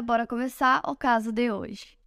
bora começar o caso de hoje.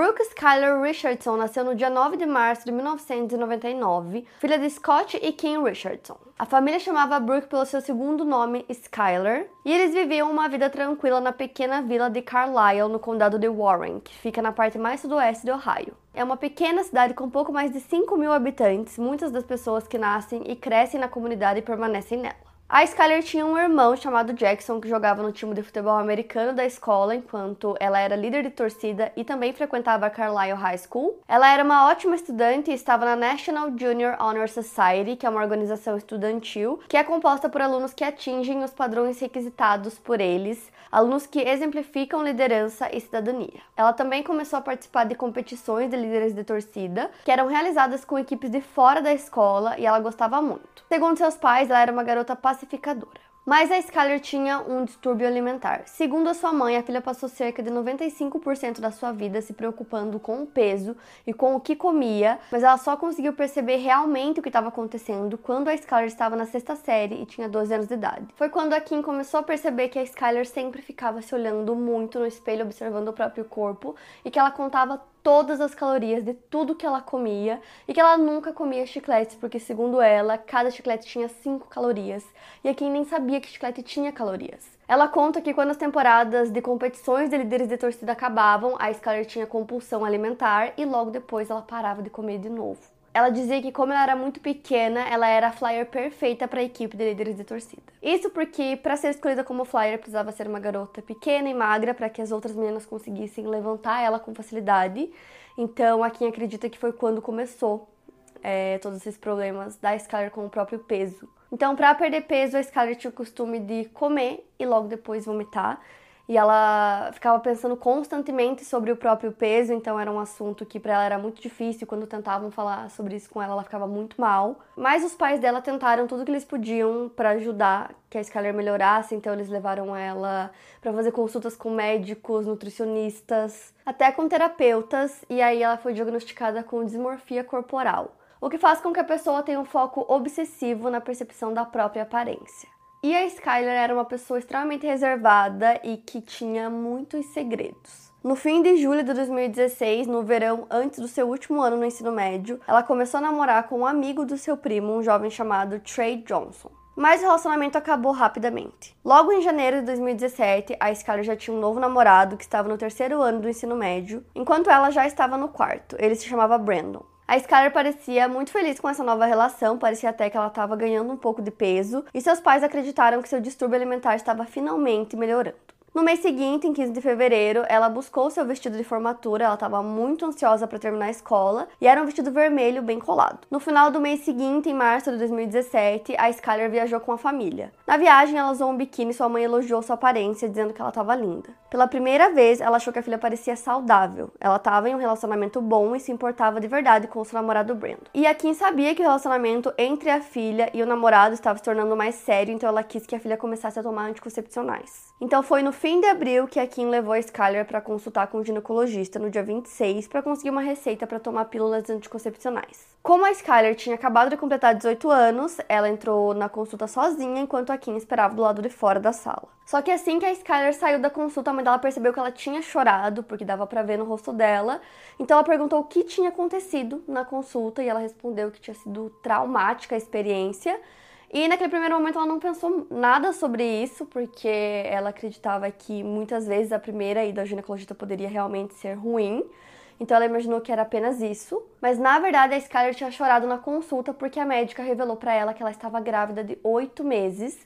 Brooke Skyler Richardson nasceu no dia 9 de março de 1999, filha de Scott e Kim Richardson. A família chamava Brooke pelo seu segundo nome, Skyler, e eles viviam uma vida tranquila na pequena vila de Carlisle, no condado de Warren, que fica na parte mais sudoeste de Ohio. É uma pequena cidade com pouco mais de 5 mil habitantes, muitas das pessoas que nascem e crescem na comunidade permanecem nela. A Skyler tinha um irmão chamado Jackson que jogava no time de futebol americano da escola enquanto ela era líder de torcida e também frequentava a Carlisle High School. Ela era uma ótima estudante e estava na National Junior Honor Society, que é uma organização estudantil que é composta por alunos que atingem os padrões requisitados por eles, alunos que exemplificam liderança e cidadania. Ela também começou a participar de competições de líderes de torcida que eram realizadas com equipes de fora da escola e ela gostava muito. Segundo seus pais, ela era uma garota pacificadora. Mas a Skyler tinha um distúrbio alimentar. Segundo a sua mãe, a filha passou cerca de 95% da sua vida se preocupando com o peso e com o que comia, mas ela só conseguiu perceber realmente o que estava acontecendo quando a Skyler estava na sexta série e tinha 12 anos de idade. Foi quando a Kim começou a perceber que a Skyler sempre ficava se olhando muito no espelho, observando o próprio corpo e que ela contava todas as calorias de tudo que ela comia e que ela nunca comia chicletes, porque segundo ela, cada chiclete tinha 5 calorias e a Kim nem sabia que chiclete tinha calorias. Ela conta que quando as temporadas de competições de líderes de torcida acabavam, a Skyler tinha compulsão alimentar e logo depois ela parava de comer de novo. Ela dizia que, como ela era muito pequena, ela era a flyer perfeita para a equipe de líderes de torcida. Isso porque, para ser escolhida como flyer, precisava ser uma garota pequena e magra para que as outras meninas conseguissem levantar ela com facilidade. Então, a quem acredita que foi quando começou é, todos esses problemas da Skyler com o próprio peso. Então, para perder peso, a Skyler tinha o costume de comer e logo depois vomitar e ela ficava pensando constantemente sobre o próprio peso, então era um assunto que para ela era muito difícil. Quando tentavam falar sobre isso com ela, ela ficava muito mal. Mas os pais dela tentaram tudo que eles podiam para ajudar que a Skyler melhorasse, então eles levaram ela para fazer consultas com médicos, nutricionistas, até com terapeutas, e aí ela foi diagnosticada com dismorfia corporal, o que faz com que a pessoa tenha um foco obsessivo na percepção da própria aparência. E a Skyler era uma pessoa extremamente reservada e que tinha muitos segredos. No fim de julho de 2016, no verão antes do seu último ano no ensino médio, ela começou a namorar com um amigo do seu primo, um jovem chamado Trey Johnson. Mas o relacionamento acabou rapidamente. Logo em janeiro de 2017, a Skyler já tinha um novo namorado que estava no terceiro ano do ensino médio, enquanto ela já estava no quarto. Ele se chamava Brandon. A Skyler parecia muito feliz com essa nova relação, parecia até que ela estava ganhando um pouco de peso, e seus pais acreditaram que seu distúrbio alimentar estava finalmente melhorando. No mês seguinte, em 15 de fevereiro, ela buscou seu vestido de formatura, ela estava muito ansiosa para terminar a escola, e era um vestido vermelho bem colado. No final do mês seguinte, em março de 2017, a Skyler viajou com a família. Na viagem, ela usou um biquíni e sua mãe elogiou sua aparência, dizendo que ela estava linda. Pela primeira vez, ela achou que a filha parecia saudável. Ela estava em um relacionamento bom e se importava de verdade com seu namorado Brandon. E a Kim sabia que o relacionamento entre a filha e o namorado estava se tornando mais sério, então ela quis que a filha começasse a tomar anticoncepcionais. Então foi no fim de abril que a Kim levou a Skyler para consultar com o ginecologista no dia 26 para conseguir uma receita para tomar pílulas anticoncepcionais. Como a Skyler tinha acabado de completar 18 anos, ela entrou na consulta sozinha enquanto a Kim esperava do lado de fora da sala. Só que assim que a Skyler saiu da consulta, a mãe dela percebeu que ela tinha chorado, porque dava para ver no rosto dela. Então ela perguntou o que tinha acontecido na consulta e ela respondeu que tinha sido traumática a experiência e naquele primeiro momento ela não pensou nada sobre isso, porque ela acreditava que muitas vezes a primeira ida ao ginecologista poderia realmente ser ruim. então ela imaginou que era apenas isso. Mas na verdade a Skyler tinha chorado na consulta porque a médica revelou para ela que ela estava grávida de oito meses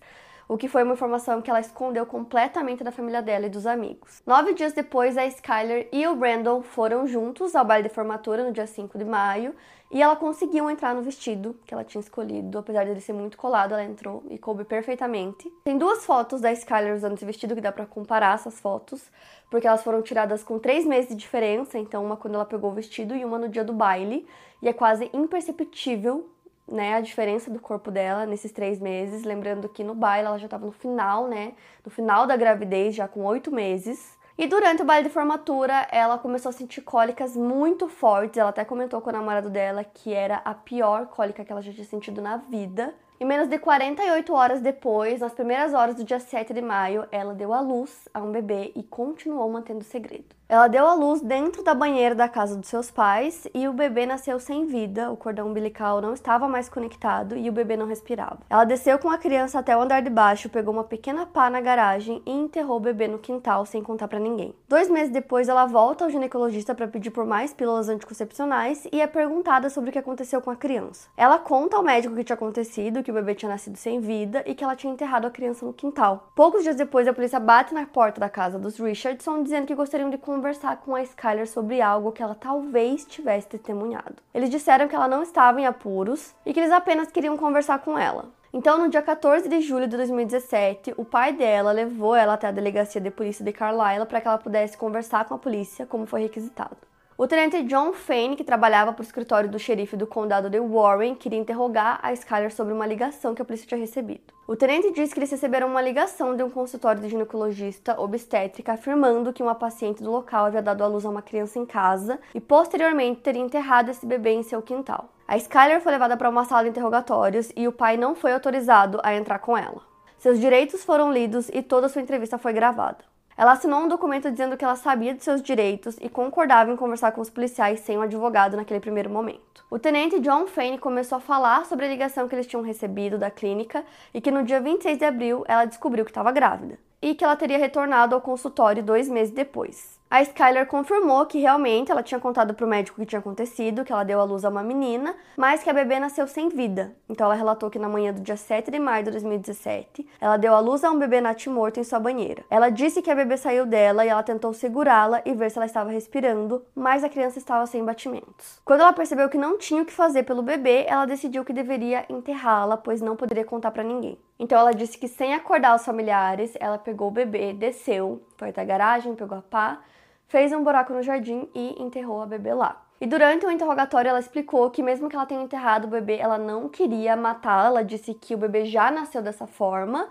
o que foi uma informação que ela escondeu completamente da família dela e dos amigos. Nove dias depois, a Skyler e o Brandon foram juntos ao baile de formatura no dia 5 de maio e ela conseguiu entrar no vestido que ela tinha escolhido, apesar dele ser muito colado, ela entrou e coube perfeitamente. Tem duas fotos da Skyler usando esse vestido que dá para comparar essas fotos, porque elas foram tiradas com três meses de diferença, então uma quando ela pegou o vestido e uma no dia do baile, e é quase imperceptível né, a diferença do corpo dela nesses três meses. Lembrando que no baile ela já estava no final, né, no final da gravidez, já com oito meses. E durante o baile de formatura, ela começou a sentir cólicas muito fortes. Ela até comentou com o namorado dela que era a pior cólica que ela já tinha sentido na vida. E menos de 48 horas depois, nas primeiras horas do dia 7 de maio, ela deu à luz a um bebê e continuou mantendo o segredo. Ela deu à luz dentro da banheira da casa dos seus pais e o bebê nasceu sem vida, o cordão umbilical não estava mais conectado e o bebê não respirava. Ela desceu com a criança até o andar de baixo, pegou uma pequena pá na garagem e enterrou o bebê no quintal sem contar para ninguém. Dois meses depois, ela volta ao ginecologista para pedir por mais pílulas anticoncepcionais e é perguntada sobre o que aconteceu com a criança. Ela conta ao médico o que tinha acontecido, que o bebê tinha nascido sem vida e que ela tinha enterrado a criança no quintal. Poucos dias depois, a polícia bate na porta da casa dos Richardson dizendo que gostariam de conversar com a Skyler sobre algo que ela talvez tivesse testemunhado. Eles disseram que ela não estava em apuros e que eles apenas queriam conversar com ela. Então, no dia 14 de julho de 2017, o pai dela levou ela até a delegacia de polícia de Carlisle para que ela pudesse conversar com a polícia, como foi requisitado. O tenente John Fane, que trabalhava para o escritório do xerife do condado de Warren, queria interrogar a Skyler sobre uma ligação que a polícia tinha recebido. O tenente disse que eles receberam uma ligação de um consultório de ginecologista obstétrica afirmando que uma paciente do local havia dado à luz a uma criança em casa e posteriormente teria enterrado esse bebê em seu quintal. A Skyler foi levada para uma sala de interrogatórios e o pai não foi autorizado a entrar com ela. Seus direitos foram lidos e toda sua entrevista foi gravada. Ela assinou um documento dizendo que ela sabia de seus direitos e concordava em conversar com os policiais sem um advogado naquele primeiro momento. O tenente John Fane começou a falar sobre a ligação que eles tinham recebido da clínica e que no dia 26 de abril ela descobriu que estava grávida e que ela teria retornado ao consultório dois meses depois. A Skyler confirmou que realmente ela tinha contado para o médico o que tinha acontecido, que ela deu à luz a uma menina, mas que a bebê nasceu sem vida. Então ela relatou que na manhã do dia 7 de maio de 2017, ela deu à luz a um bebê natimorto em sua banheira. Ela disse que a bebê saiu dela e ela tentou segurá-la e ver se ela estava respirando, mas a criança estava sem batimentos. Quando ela percebeu que não tinha o que fazer pelo bebê, ela decidiu que deveria enterrá-la, pois não poderia contar para ninguém. Então ela disse que sem acordar os familiares, ela pegou o bebê, desceu, foi até a garagem, pegou a pá fez um buraco no jardim e enterrou a bebê lá. E durante o interrogatório, ela explicou que, mesmo que ela tenha enterrado o bebê, ela não queria matá-la. Ela disse que o bebê já nasceu dessa forma.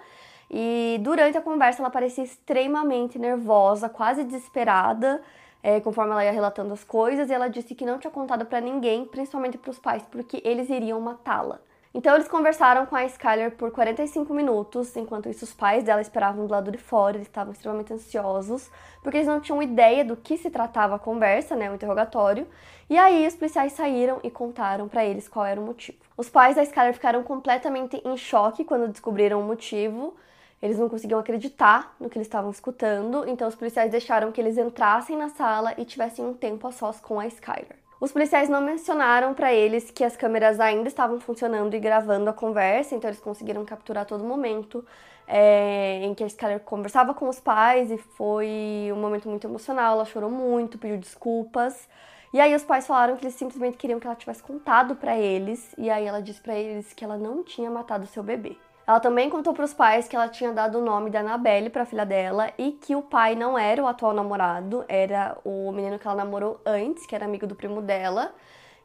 E durante a conversa, ela parecia extremamente nervosa, quase desesperada, é, conforme ela ia relatando as coisas. E ela disse que não tinha contado para ninguém, principalmente para os pais, porque eles iriam matá-la. Então eles conversaram com a Skyler por 45 minutos, enquanto isso os pais dela esperavam do lado de fora, eles estavam extremamente ansiosos, porque eles não tinham ideia do que se tratava a conversa, né, o interrogatório. E aí os policiais saíram e contaram para eles qual era o motivo. Os pais da Skyler ficaram completamente em choque quando descobriram o motivo. Eles não conseguiam acreditar no que eles estavam escutando, então os policiais deixaram que eles entrassem na sala e tivessem um tempo a sós com a Skyler. Os policiais não mencionaram para eles que as câmeras ainda estavam funcionando e gravando a conversa, então eles conseguiram capturar todo momento é, em que a Skyler conversava com os pais e foi um momento muito emocional. Ela chorou muito, pediu desculpas. E aí os pais falaram que eles simplesmente queriam que ela tivesse contado para eles, e aí ela disse para eles que ela não tinha matado seu bebê. Ela também contou para os pais que ela tinha dado o nome da Annabelle para a filha dela e que o pai não era o atual namorado, era o menino que ela namorou antes, que era amigo do primo dela.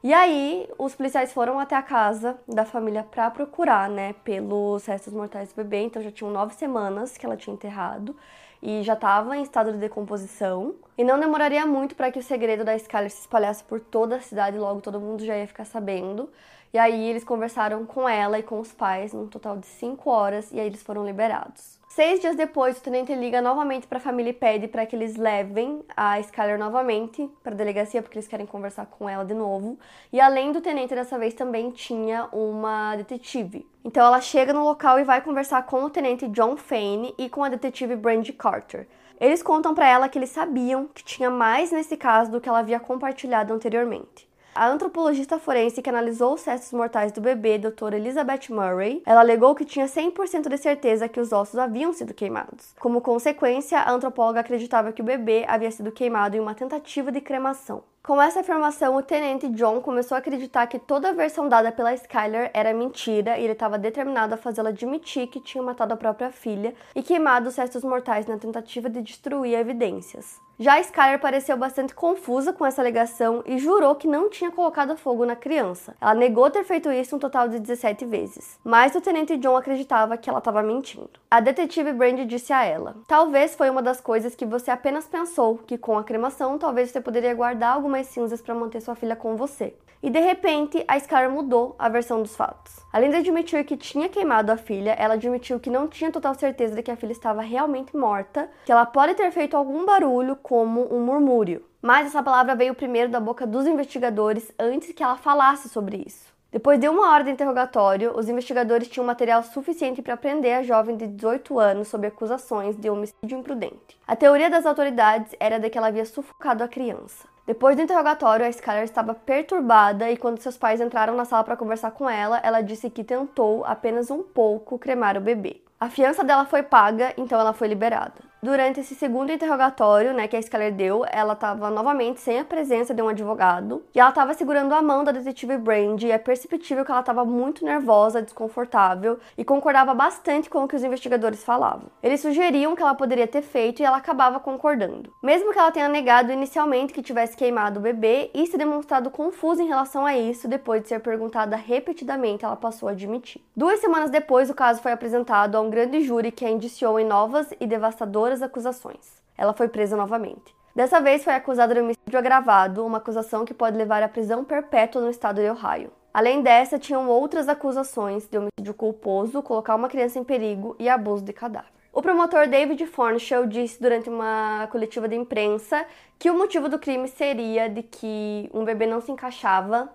E aí, os policiais foram até a casa da família para procurar, né, pelos restos mortais do bebê. Então já tinham nove semanas que ela tinha enterrado e já estava em estado de decomposição. E não demoraria muito para que o segredo da Skyler se espalhasse por toda a cidade, logo todo mundo já ia ficar sabendo. E aí eles conversaram com ela e com os pais num total de cinco horas e aí eles foram liberados. Seis dias depois, o tenente liga novamente para a família e pede para que eles levem a Skyler novamente para a delegacia, porque eles querem conversar com ela de novo. E além do tenente, dessa vez também tinha uma detetive. Então ela chega no local e vai conversar com o tenente John Fane e com a detetive Brandy Carter. Eles contam para ela que eles sabiam que tinha mais nesse caso do que ela havia compartilhado anteriormente. A antropologista forense que analisou os restos mortais do bebê, doutora Elizabeth Murray, ela alegou que tinha 100% de certeza que os ossos haviam sido queimados. Como consequência, a antropóloga acreditava que o bebê havia sido queimado em uma tentativa de cremação. Com essa afirmação, o tenente John começou a acreditar que toda a versão dada pela Skyler era mentira e ele estava determinado a fazê-la admitir que tinha matado a própria filha e queimado os restos mortais na tentativa de destruir evidências. Já Skyler pareceu bastante confusa com essa alegação e jurou que não tinha colocado fogo na criança. Ela negou ter feito isso um total de 17 vezes, mas o tenente John acreditava que ela estava mentindo. A detetive Brandy disse a ela: Talvez foi uma das coisas que você apenas pensou que com a cremação talvez você poderia guardar algumas cinzas para manter sua filha com você. E de repente, a Skyler mudou a versão dos fatos. Além de admitir que tinha queimado a filha, ela admitiu que não tinha total certeza de que a filha estava realmente morta, que ela pode ter feito algum barulho, como um murmúrio. Mas essa palavra veio primeiro da boca dos investigadores antes que ela falasse sobre isso. Depois de uma hora de interrogatório, os investigadores tinham material suficiente para prender a jovem de 18 anos sob acusações de homicídio imprudente. A teoria das autoridades era de que ela havia sufocado a criança. Depois do interrogatório, a Skylar estava perturbada e quando seus pais entraram na sala para conversar com ela, ela disse que tentou apenas um pouco cremar o bebê. A fiança dela foi paga, então ela foi liberada. Durante esse segundo interrogatório, né, que a Skyler deu, ela estava novamente sem a presença de um advogado e ela estava segurando a mão da detetive Brandy e é perceptível que ela estava muito nervosa, desconfortável e concordava bastante com o que os investigadores falavam. Eles sugeriam que ela poderia ter feito e ela acabava concordando. Mesmo que ela tenha negado inicialmente que tivesse queimado o bebê e se demonstrado confusa em relação a isso, depois de ser perguntada repetidamente, ela passou a admitir. Duas semanas depois, o caso foi apresentado a um grande júri que a indiciou em novas e devastadoras as acusações. Ela foi presa novamente. Dessa vez foi acusada de homicídio agravado, uma acusação que pode levar à prisão perpétua no estado de Ohio. Além dessa, tinham outras acusações de homicídio culposo, colocar uma criança em perigo e abuso de cadáver. O promotor David Fornshell disse durante uma coletiva de imprensa que o motivo do crime seria de que um bebê não se encaixava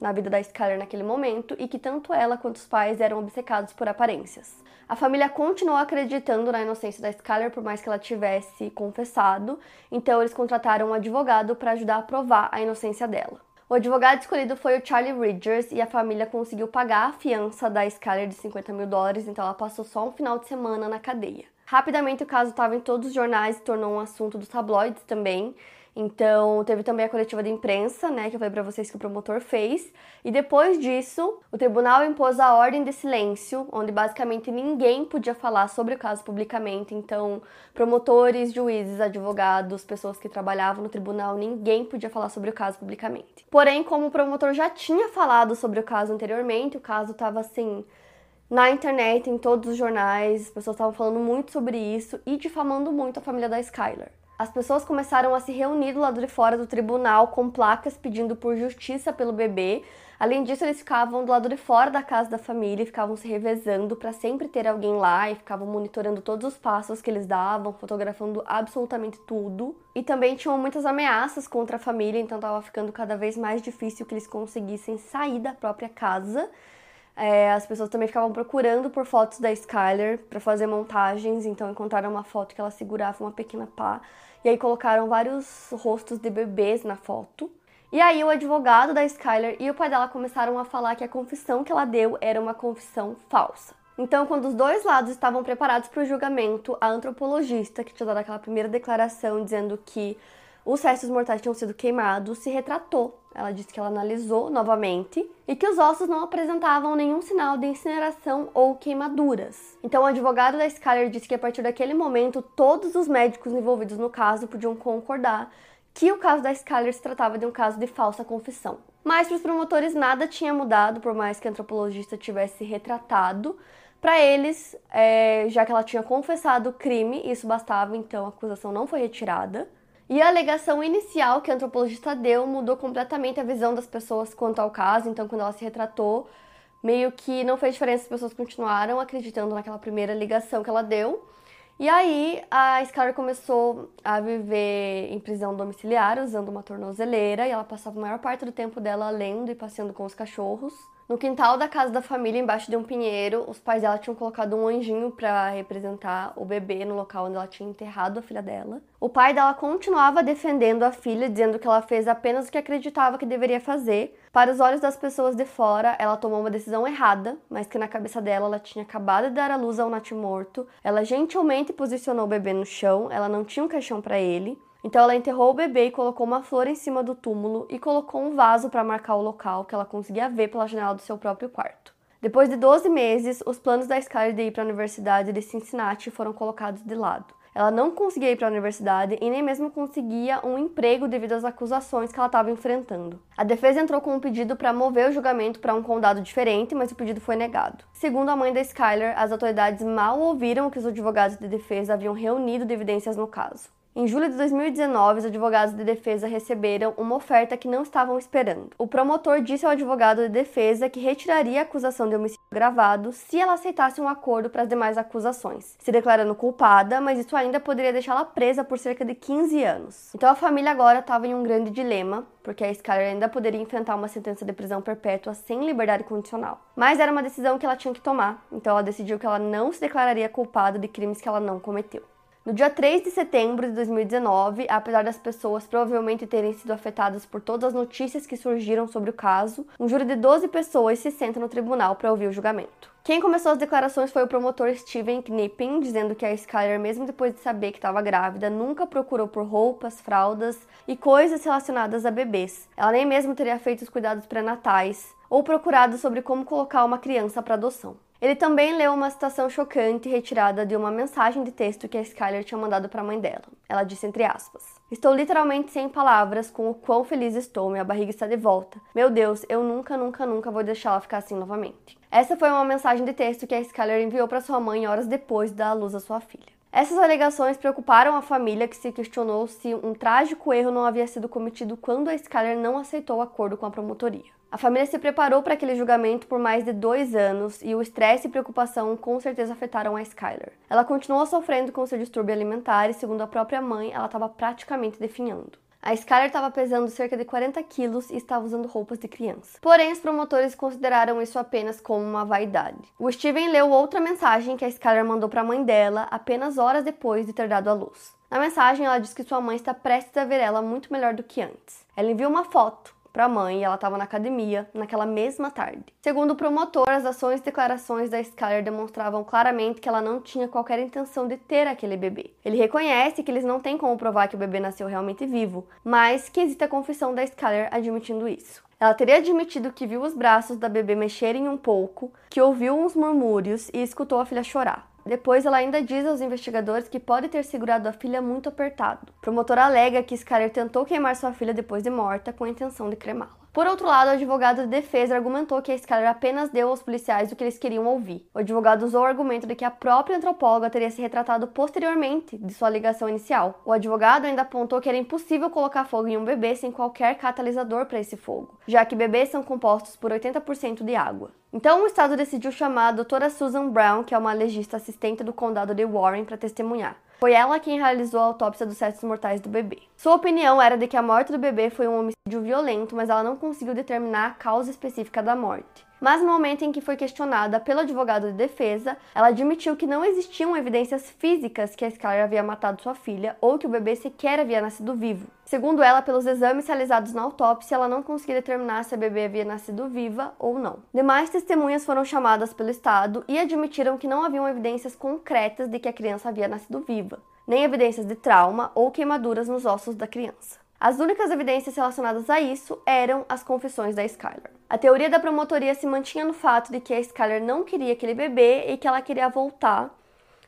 na vida da Skyler naquele momento e que tanto ela quanto os pais eram obcecados por aparências. A família continuou acreditando na inocência da Skyler por mais que ela tivesse confessado, então eles contrataram um advogado para ajudar a provar a inocência dela. O advogado escolhido foi o Charlie Ridgers e a família conseguiu pagar a fiança da Skyler de 50 mil dólares, então ela passou só um final de semana na cadeia. Rapidamente o caso estava em todos os jornais e tornou um assunto dos tabloides também, então, teve também a coletiva de imprensa, né, que eu falei para vocês que o promotor fez. E depois disso, o tribunal impôs a ordem de silêncio, onde basicamente ninguém podia falar sobre o caso publicamente. Então, promotores, juízes, advogados, pessoas que trabalhavam no tribunal, ninguém podia falar sobre o caso publicamente. Porém, como o promotor já tinha falado sobre o caso anteriormente, o caso estava assim na internet, em todos os jornais, as pessoas estavam falando muito sobre isso e difamando muito a família da Skylar. As pessoas começaram a se reunir do lado de fora do tribunal com placas pedindo por justiça pelo bebê. Além disso, eles ficavam do lado de fora da casa da família e ficavam se revezando para sempre ter alguém lá e ficavam monitorando todos os passos que eles davam, fotografando absolutamente tudo. E também tinham muitas ameaças contra a família, então estava ficando cada vez mais difícil que eles conseguissem sair da própria casa. É, as pessoas também ficavam procurando por fotos da Skyler para fazer montagens, então encontraram uma foto que ela segurava uma pequena pá e aí colocaram vários rostos de bebês na foto. E aí o advogado da Skyler e o pai dela começaram a falar que a confissão que ela deu era uma confissão falsa. Então, quando os dois lados estavam preparados para o julgamento, a antropologista que tinha dado aquela primeira declaração dizendo que os restos mortais tinham sido queimados se retratou ela disse que ela analisou novamente e que os ossos não apresentavam nenhum sinal de incineração ou queimaduras. Então, o advogado da Skyler disse que a partir daquele momento, todos os médicos envolvidos no caso podiam concordar que o caso da Skyler se tratava de um caso de falsa confissão. Mas para os promotores nada tinha mudado, por mais que a antropologista tivesse retratado. Para eles, é, já que ela tinha confessado o crime, isso bastava, então a acusação não foi retirada. E a alegação inicial que a antropologista deu mudou completamente a visão das pessoas quanto ao caso, então quando ela se retratou, meio que não fez diferença, as pessoas continuaram acreditando naquela primeira ligação que ela deu. E aí a Skyler começou a viver em prisão domiciliar usando uma tornozeleira e ela passava a maior parte do tempo dela lendo e passeando com os cachorros. No quintal da casa da família, embaixo de um pinheiro, os pais dela tinham colocado um anjinho para representar o bebê no local onde ela tinha enterrado a filha dela. O pai dela continuava defendendo a filha, dizendo que ela fez apenas o que acreditava que deveria fazer. Para os olhos das pessoas de fora, ela tomou uma decisão errada, mas que na cabeça dela ela tinha acabado de dar à luz ao natimorto. Ela gentilmente posicionou o bebê no chão, ela não tinha um caixão para ele. Então ela enterrou o bebê e colocou uma flor em cima do túmulo e colocou um vaso para marcar o local que ela conseguia ver pela janela do seu próprio quarto. Depois de 12 meses, os planos da Skyler de ir para a Universidade de Cincinnati foram colocados de lado. Ela não conseguia ir para a universidade e nem mesmo conseguia um emprego devido às acusações que ela estava enfrentando. A defesa entrou com um pedido para mover o julgamento para um condado diferente, mas o pedido foi negado. Segundo a mãe da Skyler, as autoridades mal ouviram o que os advogados de defesa haviam reunido de evidências no caso. Em julho de 2019, os advogados de defesa receberam uma oferta que não estavam esperando. O promotor disse ao advogado de defesa que retiraria a acusação de homicídio gravado se ela aceitasse um acordo para as demais acusações, se declarando culpada, mas isso ainda poderia deixá-la presa por cerca de 15 anos. Então a família agora estava em um grande dilema, porque a Skyler ainda poderia enfrentar uma sentença de prisão perpétua sem liberdade condicional. Mas era uma decisão que ela tinha que tomar, então ela decidiu que ela não se declararia culpada de crimes que ela não cometeu. No dia 3 de setembro de 2019, apesar das pessoas provavelmente terem sido afetadas por todas as notícias que surgiram sobre o caso, um júri de 12 pessoas se senta no tribunal para ouvir o julgamento. Quem começou as declarações foi o promotor Steven Knipping, dizendo que a Skyler, mesmo depois de saber que estava grávida, nunca procurou por roupas, fraldas e coisas relacionadas a bebês. Ela nem mesmo teria feito os cuidados pré-natais ou procurado sobre como colocar uma criança para adoção. Ele também leu uma citação chocante retirada de uma mensagem de texto que a Skyler tinha mandado para a mãe dela. Ela disse entre aspas: Estou literalmente sem palavras com o quão feliz estou, minha barriga está de volta. Meu Deus, eu nunca, nunca, nunca vou deixá-la ficar assim novamente. Essa foi uma mensagem de texto que a Skyler enviou para sua mãe horas depois à luz a sua filha. Essas alegações preocuparam a família, que se questionou se um trágico erro não havia sido cometido quando a Skyler não aceitou o acordo com a promotoria. A família se preparou para aquele julgamento por mais de dois anos e o estresse e preocupação com certeza afetaram a Skyler. Ela continuou sofrendo com seu distúrbio alimentar e, segundo a própria mãe, ela estava praticamente definhando. A Skyler estava pesando cerca de 40 quilos e estava usando roupas de criança. Porém, os promotores consideraram isso apenas como uma vaidade. O Steven leu outra mensagem que a Skyler mandou para a mãe dela apenas horas depois de ter dado à luz. Na mensagem, ela diz que sua mãe está prestes a ver ela muito melhor do que antes. Ela enviou uma foto para a mãe e ela estava na academia naquela mesma tarde. Segundo o promotor, as ações e declarações da Skyler demonstravam claramente que ela não tinha qualquer intenção de ter aquele bebê. Ele reconhece que eles não têm como provar que o bebê nasceu realmente vivo, mas que existe a confissão da Skyler admitindo isso. Ela teria admitido que viu os braços da bebê mexerem um pouco, que ouviu uns murmúrios e escutou a filha chorar. Depois, ela ainda diz aos investigadores que pode ter segurado a filha muito apertado. O promotor alega que Skyler tentou queimar sua filha depois de morta com a intenção de cremá-la. Por outro lado, o advogado de defesa argumentou que a Skyler apenas deu aos policiais o que eles queriam ouvir. O advogado usou o argumento de que a própria antropóloga teria se retratado posteriormente de sua alegação inicial. O advogado ainda apontou que era impossível colocar fogo em um bebê sem qualquer catalisador para esse fogo, já que bebês são compostos por 80% de água. Então, o estado decidiu chamar a doutora Susan Brown, que é uma legista assistente do condado de Warren, para testemunhar. Foi ela quem realizou a autópsia dos restos mortais do bebê. Sua opinião era de que a morte do bebê foi um homicídio violento, mas ela não conseguiu determinar a causa específica da morte. Mas no momento em que foi questionada pelo advogado de defesa, ela admitiu que não existiam evidências físicas que a Skyler havia matado sua filha ou que o bebê sequer havia nascido vivo. Segundo ela, pelos exames realizados na autópsia, ela não conseguia determinar se a bebê havia nascido viva ou não. Demais testemunhas foram chamadas pelo Estado e admitiram que não haviam evidências concretas de que a criança havia nascido viva, nem evidências de trauma ou queimaduras nos ossos da criança. As únicas evidências relacionadas a isso eram as confissões da Skyler. A teoria da promotoria se mantinha no fato de que a Skyler não queria aquele bebê e que ela queria voltar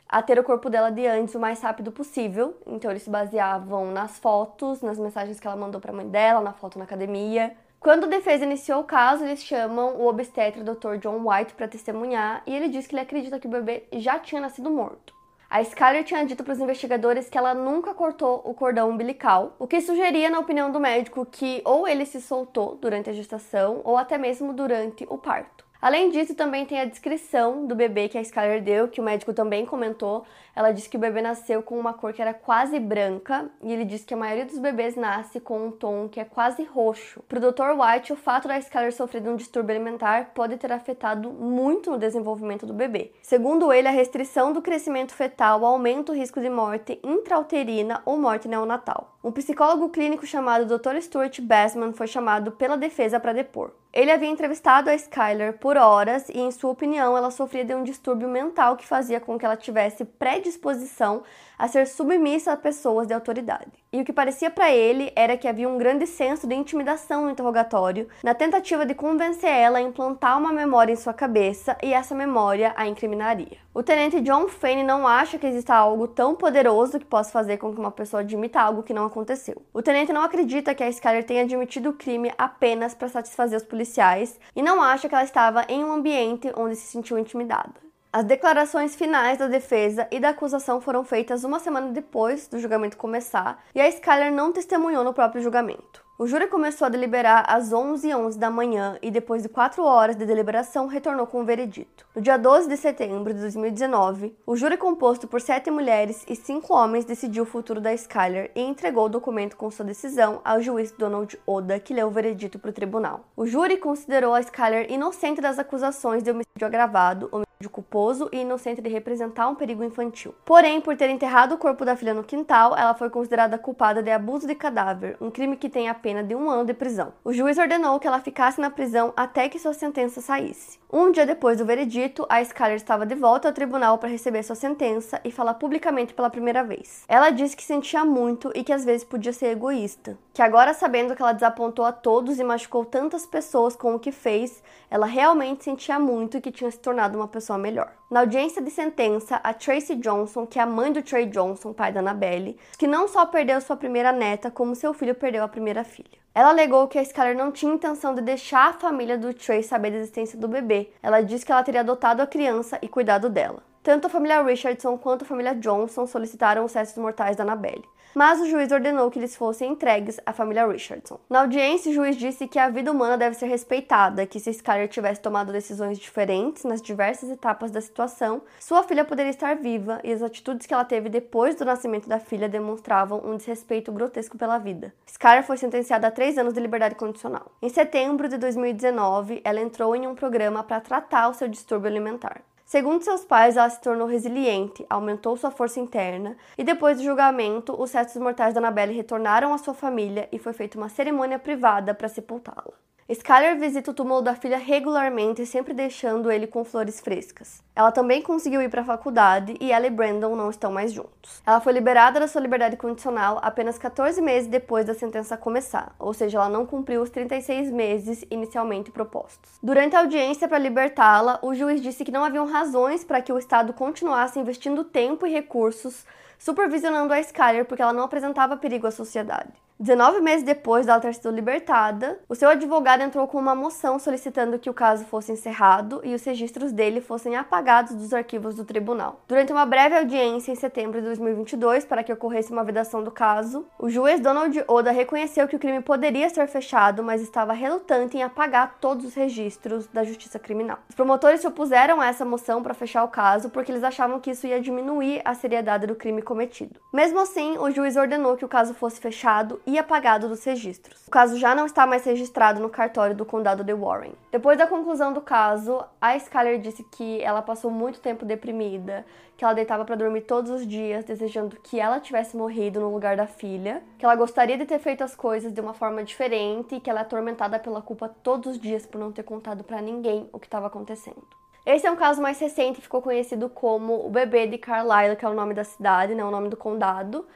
a ter o corpo dela de antes o mais rápido possível. Então eles se baseavam nas fotos, nas mensagens que ela mandou para a mãe dela, na foto na academia. Quando a defesa iniciou o caso, eles chamam o obstetra Dr. John White para testemunhar e ele diz que ele acredita que o bebê já tinha nascido morto. A Skyler tinha dito para os investigadores que ela nunca cortou o cordão umbilical, o que sugeria, na opinião do médico, que ou ele se soltou durante a gestação ou até mesmo durante o parto. Além disso, também tem a descrição do bebê que a Skyler deu, que o médico também comentou. Ela disse que o bebê nasceu com uma cor que era quase branca, e ele disse que a maioria dos bebês nasce com um tom que é quase roxo. Para o Dr. White, o fato da Skyler sofrer de um distúrbio alimentar pode ter afetado muito no desenvolvimento do bebê. Segundo ele, a restrição do crescimento fetal aumenta o risco de morte intrauterina ou morte neonatal. Um psicólogo clínico chamado Dr. Stuart Bassman foi chamado pela defesa para depor. Ele havia entrevistado a Skyler por horas e, em sua opinião, ela sofria de um distúrbio mental que fazia com que ela tivesse predisposição a ser submissa a pessoas de autoridade. E o que parecia para ele era que havia um grande senso de intimidação no interrogatório, na tentativa de convencer ela a implantar uma memória em sua cabeça e essa memória a incriminaria. O tenente John Fane não acha que exista algo tão poderoso que possa fazer com que uma pessoa admita algo que não aconteceu. O tenente não acredita que a Skyler tenha admitido o crime apenas para satisfazer os policiais e não acha que ela estava em um ambiente onde se sentiu intimidada. As declarações finais da defesa e da acusação foram feitas uma semana depois do julgamento começar e a Skyler não testemunhou no próprio julgamento. O júri começou a deliberar às 11h11 da manhã e, depois de quatro horas de deliberação, retornou com o veredito. No dia 12 de setembro de 2019, o júri, composto por sete mulheres e cinco homens, decidiu o futuro da Skyler e entregou o documento com sua decisão ao juiz Donald Oda, que leu o veredito para o tribunal. O júri considerou a Skyler inocente das acusações de homicídio agravado, de culposo e inocente de representar um perigo infantil. Porém, por ter enterrado o corpo da filha no quintal, ela foi considerada culpada de abuso de cadáver, um crime que tem a pena de um ano de prisão. O juiz ordenou que ela ficasse na prisão até que sua sentença saísse. Um dia depois do veredito, a Skyler estava de volta ao tribunal para receber sua sentença e falar publicamente pela primeira vez. Ela disse que sentia muito e que às vezes podia ser egoísta, que agora sabendo que ela desapontou a todos e machucou tantas pessoas com o que fez, ela realmente sentia muito e que tinha se tornado uma pessoa melhor. Na audiência de sentença, a Tracy Johnson, que é a mãe do Trey Johnson, pai da Annabelle, que não só perdeu sua primeira neta, como seu filho perdeu a primeira filha. Ela alegou que a Skyler não tinha intenção de deixar a família do Trey saber da existência do bebê. Ela disse que ela teria adotado a criança e cuidado dela. Tanto a família Richardson quanto a família Johnson solicitaram os restos mortais da Annabelle mas o juiz ordenou que eles fossem entregues à família Richardson. Na audiência, o juiz disse que a vida humana deve ser respeitada, que se Skyler tivesse tomado decisões diferentes nas diversas etapas da situação, sua filha poderia estar viva e as atitudes que ela teve depois do nascimento da filha demonstravam um desrespeito grotesco pela vida. Skyler foi sentenciada a três anos de liberdade condicional. Em setembro de 2019, ela entrou em um programa para tratar o seu distúrbio alimentar. Segundo seus pais, ela se tornou resiliente, aumentou sua força interna e depois do julgamento, os restos mortais da Annabelle retornaram à sua família e foi feita uma cerimônia privada para sepultá-la. Skyler visita o túmulo da filha regularmente, sempre deixando ele com flores frescas. Ela também conseguiu ir para a faculdade e ela e Brandon não estão mais juntos. Ela foi liberada da sua liberdade condicional apenas 14 meses depois da sentença começar, ou seja, ela não cumpriu os 36 meses inicialmente propostos. Durante a audiência para libertá-la, o juiz disse que não haviam razões para que o Estado continuasse investindo tempo e recursos supervisionando a Skyler porque ela não apresentava perigo à sociedade. 19 meses depois dela ter sido libertada, o seu advogado entrou com uma moção solicitando que o caso fosse encerrado e os registros dele fossem apagados dos arquivos do tribunal. Durante uma breve audiência em setembro de 2022, para que ocorresse uma vedação do caso, o juiz Donald Oda reconheceu que o crime poderia ser fechado, mas estava relutante em apagar todos os registros da justiça criminal. Os promotores se opuseram a essa moção para fechar o caso porque eles achavam que isso ia diminuir a seriedade do crime cometido. Mesmo assim, o juiz ordenou que o caso fosse fechado e apagado dos registros. O caso já não está mais registrado no cartório do condado de Warren. Depois da conclusão do caso, a Skyler disse que ela passou muito tempo deprimida, que ela deitava para dormir todos os dias, desejando que ela tivesse morrido no lugar da filha, que ela gostaria de ter feito as coisas de uma forma diferente e que ela é atormentada pela culpa todos os dias por não ter contado para ninguém o que estava acontecendo. Esse é um caso mais recente, ficou conhecido como o bebê de Carlisle, que é o nome da cidade, né, o nome do condado.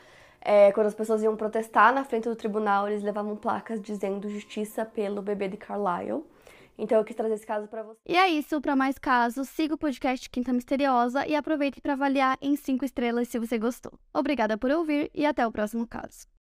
É, quando as pessoas iam protestar na frente do tribunal, eles levavam placas dizendo justiça pelo bebê de Carlisle. Então eu quis trazer esse caso para você. E é isso, para mais casos, siga o podcast Quinta Misteriosa e aproveite para avaliar em 5 estrelas se você gostou. Obrigada por ouvir e até o próximo caso.